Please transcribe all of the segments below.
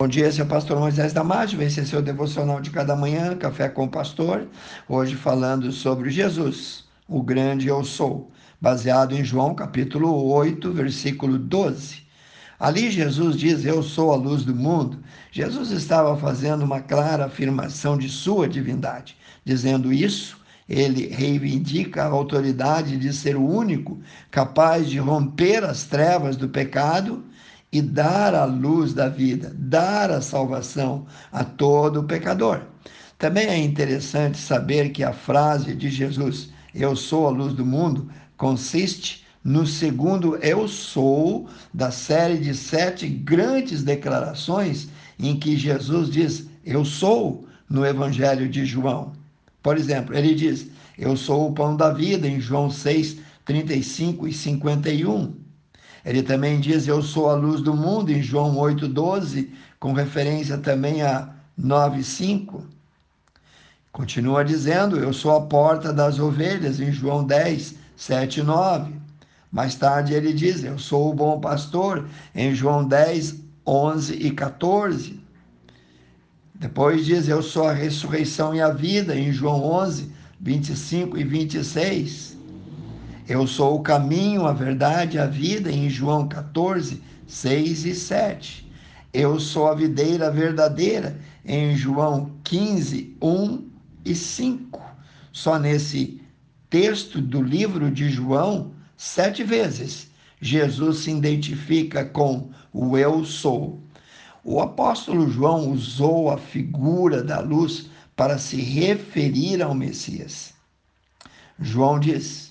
Bom dia, esse é o pastor Moisés Damásio, esse é seu devocional de cada manhã, Café com o Pastor, hoje falando sobre Jesus, o grande eu sou, baseado em João capítulo 8, versículo 12. Ali Jesus diz: Eu sou a luz do mundo. Jesus estava fazendo uma clara afirmação de sua divindade. Dizendo isso, ele reivindica a autoridade de ser o único capaz de romper as trevas do pecado e dar a luz da vida, dar a salvação a todo pecador. Também é interessante saber que a frase de Jesus, Eu sou a luz do mundo, consiste no segundo Eu sou da série de sete grandes declarações em que Jesus diz Eu sou no Evangelho de João. Por exemplo, ele diz: Eu sou o pão da vida, em João 6, 35 e 51. Ele também diz: Eu sou a luz do mundo, em João 8,12, com referência também a 9,5. Continua dizendo: Eu sou a porta das ovelhas, em João 10, 7 e 9. Mais tarde ele diz: Eu sou o bom pastor, em João 10, 11 e 14. Depois diz: Eu sou a ressurreição e a vida, em João 11, 25 e 26. Eu sou o caminho, a verdade a vida, em João 14, 6 e 7. Eu sou a videira verdadeira, em João 15, 1 e 5. Só nesse texto do livro de João, sete vezes, Jesus se identifica com o Eu sou. O apóstolo João usou a figura da luz para se referir ao Messias. João diz: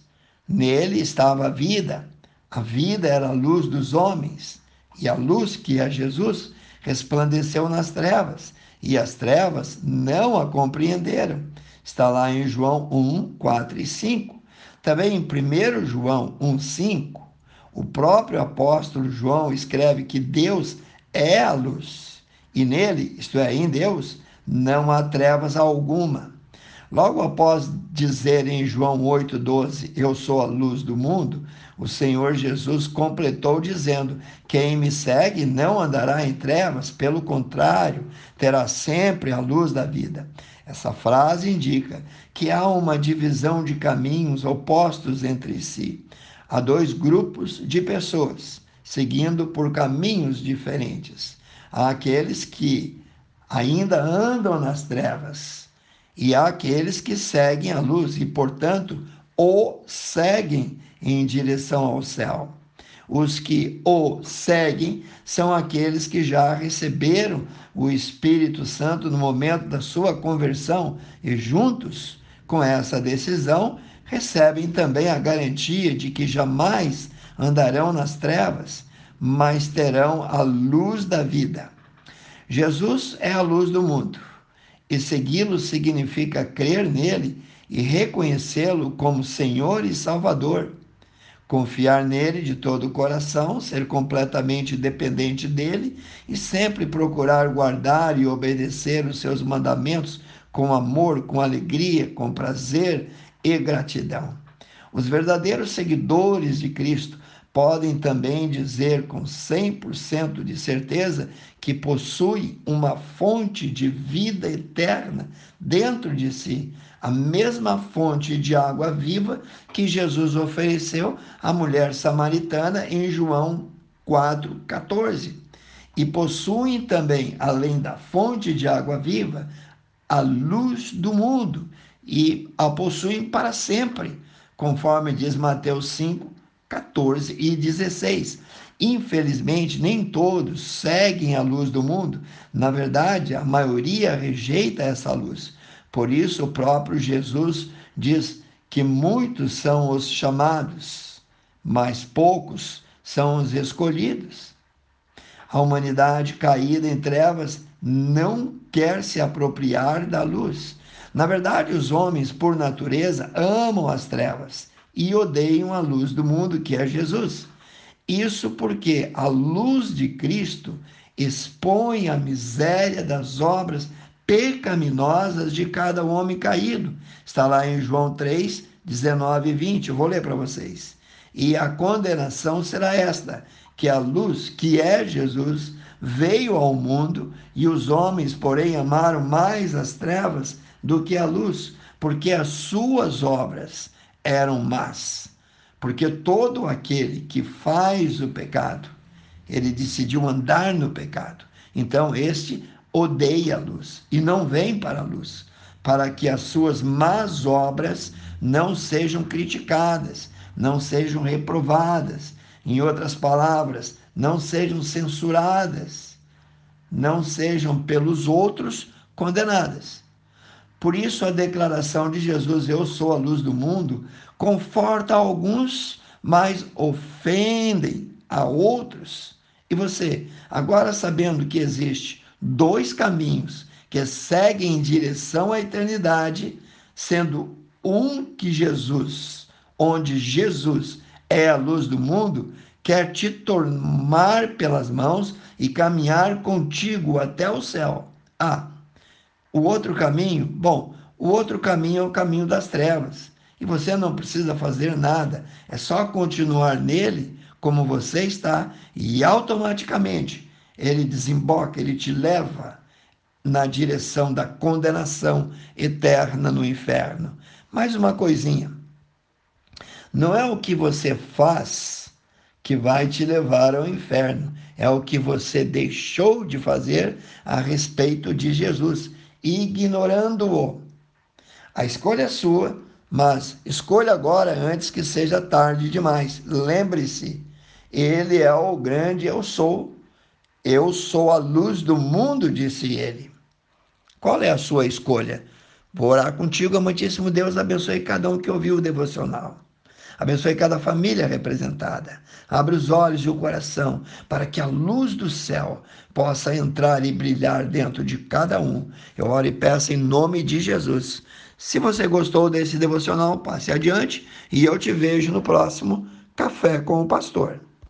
Nele estava a vida, a vida era a luz dos homens, e a luz que é Jesus resplandeceu nas trevas, e as trevas não a compreenderam. Está lá em João 1, 4 e 5. Também em 1 João 1, 5, o próprio apóstolo João escreve que Deus é a luz, e nele, isto é, em Deus, não há trevas alguma. Logo após dizer em João 8,12: Eu sou a luz do mundo, o Senhor Jesus completou dizendo: Quem me segue não andará em trevas, pelo contrário, terá sempre a luz da vida. Essa frase indica que há uma divisão de caminhos opostos entre si. Há dois grupos de pessoas seguindo por caminhos diferentes. Há aqueles que ainda andam nas trevas e há aqueles que seguem a luz e, portanto, o seguem em direção ao céu. Os que o seguem são aqueles que já receberam o Espírito Santo no momento da sua conversão e, juntos com essa decisão, recebem também a garantia de que jamais andarão nas trevas, mas terão a luz da vida. Jesus é a luz do mundo e segui-lo significa crer nele e reconhecê-lo como Senhor e Salvador. Confiar nele de todo o coração, ser completamente dependente dele e sempre procurar guardar e obedecer os seus mandamentos com amor, com alegria, com prazer e gratidão. Os verdadeiros seguidores de Cristo podem também dizer com 100% de certeza que possui uma fonte de vida eterna dentro de si, a mesma fonte de água viva que Jesus ofereceu à mulher samaritana em João 4,14. E possuem também, além da fonte de água viva, a luz do mundo e a possuem para sempre, conforme diz Mateus 5, 14 e 16. Infelizmente, nem todos seguem a luz do mundo. Na verdade, a maioria rejeita essa luz. Por isso, o próprio Jesus diz que muitos são os chamados, mas poucos são os escolhidos. A humanidade caída em trevas não quer se apropriar da luz. Na verdade, os homens, por natureza, amam as trevas e odeiam a luz do mundo, que é Jesus. Isso porque a luz de Cristo expõe a miséria das obras pecaminosas de cada homem caído. Está lá em João 3, 19 e 20. Eu vou ler para vocês. E a condenação será esta: que a luz, que é Jesus, veio ao mundo e os homens, porém, amaram mais as trevas do que a luz, porque as suas obras eram más. Porque todo aquele que faz o pecado, ele decidiu andar no pecado. Então, este odeia a luz e não vem para a luz, para que as suas más obras não sejam criticadas, não sejam reprovadas. Em outras palavras, não sejam censuradas, não sejam pelos outros condenadas. Por isso, a declaração de Jesus, Eu sou a luz do mundo, conforta alguns, mas ofendem a outros. E você, agora sabendo que existe dois caminhos que seguem em direção à eternidade, sendo um que Jesus, onde Jesus é a luz do mundo, quer te tomar pelas mãos e caminhar contigo até o céu. Ah, o outro caminho, bom, o outro caminho é o caminho das trevas. E você não precisa fazer nada, é só continuar nele como você está e automaticamente ele desemboca, ele te leva na direção da condenação eterna no inferno. Mais uma coisinha. Não é o que você faz que vai te levar ao inferno, é o que você deixou de fazer a respeito de Jesus, ignorando-o. A escolha é sua, mas escolha agora antes que seja tarde demais. Lembre-se, ele é o grande eu sou. Eu sou a luz do mundo, disse ele. Qual é a sua escolha? Vou orar contigo, amantíssimo Deus, abençoe cada um que ouviu o devocional. Abençoe cada família representada. Abre os olhos e o coração para que a luz do céu possa entrar e brilhar dentro de cada um. Eu oro e peço em nome de Jesus. Se você gostou desse devocional, passe adiante e eu te vejo no próximo Café com o Pastor.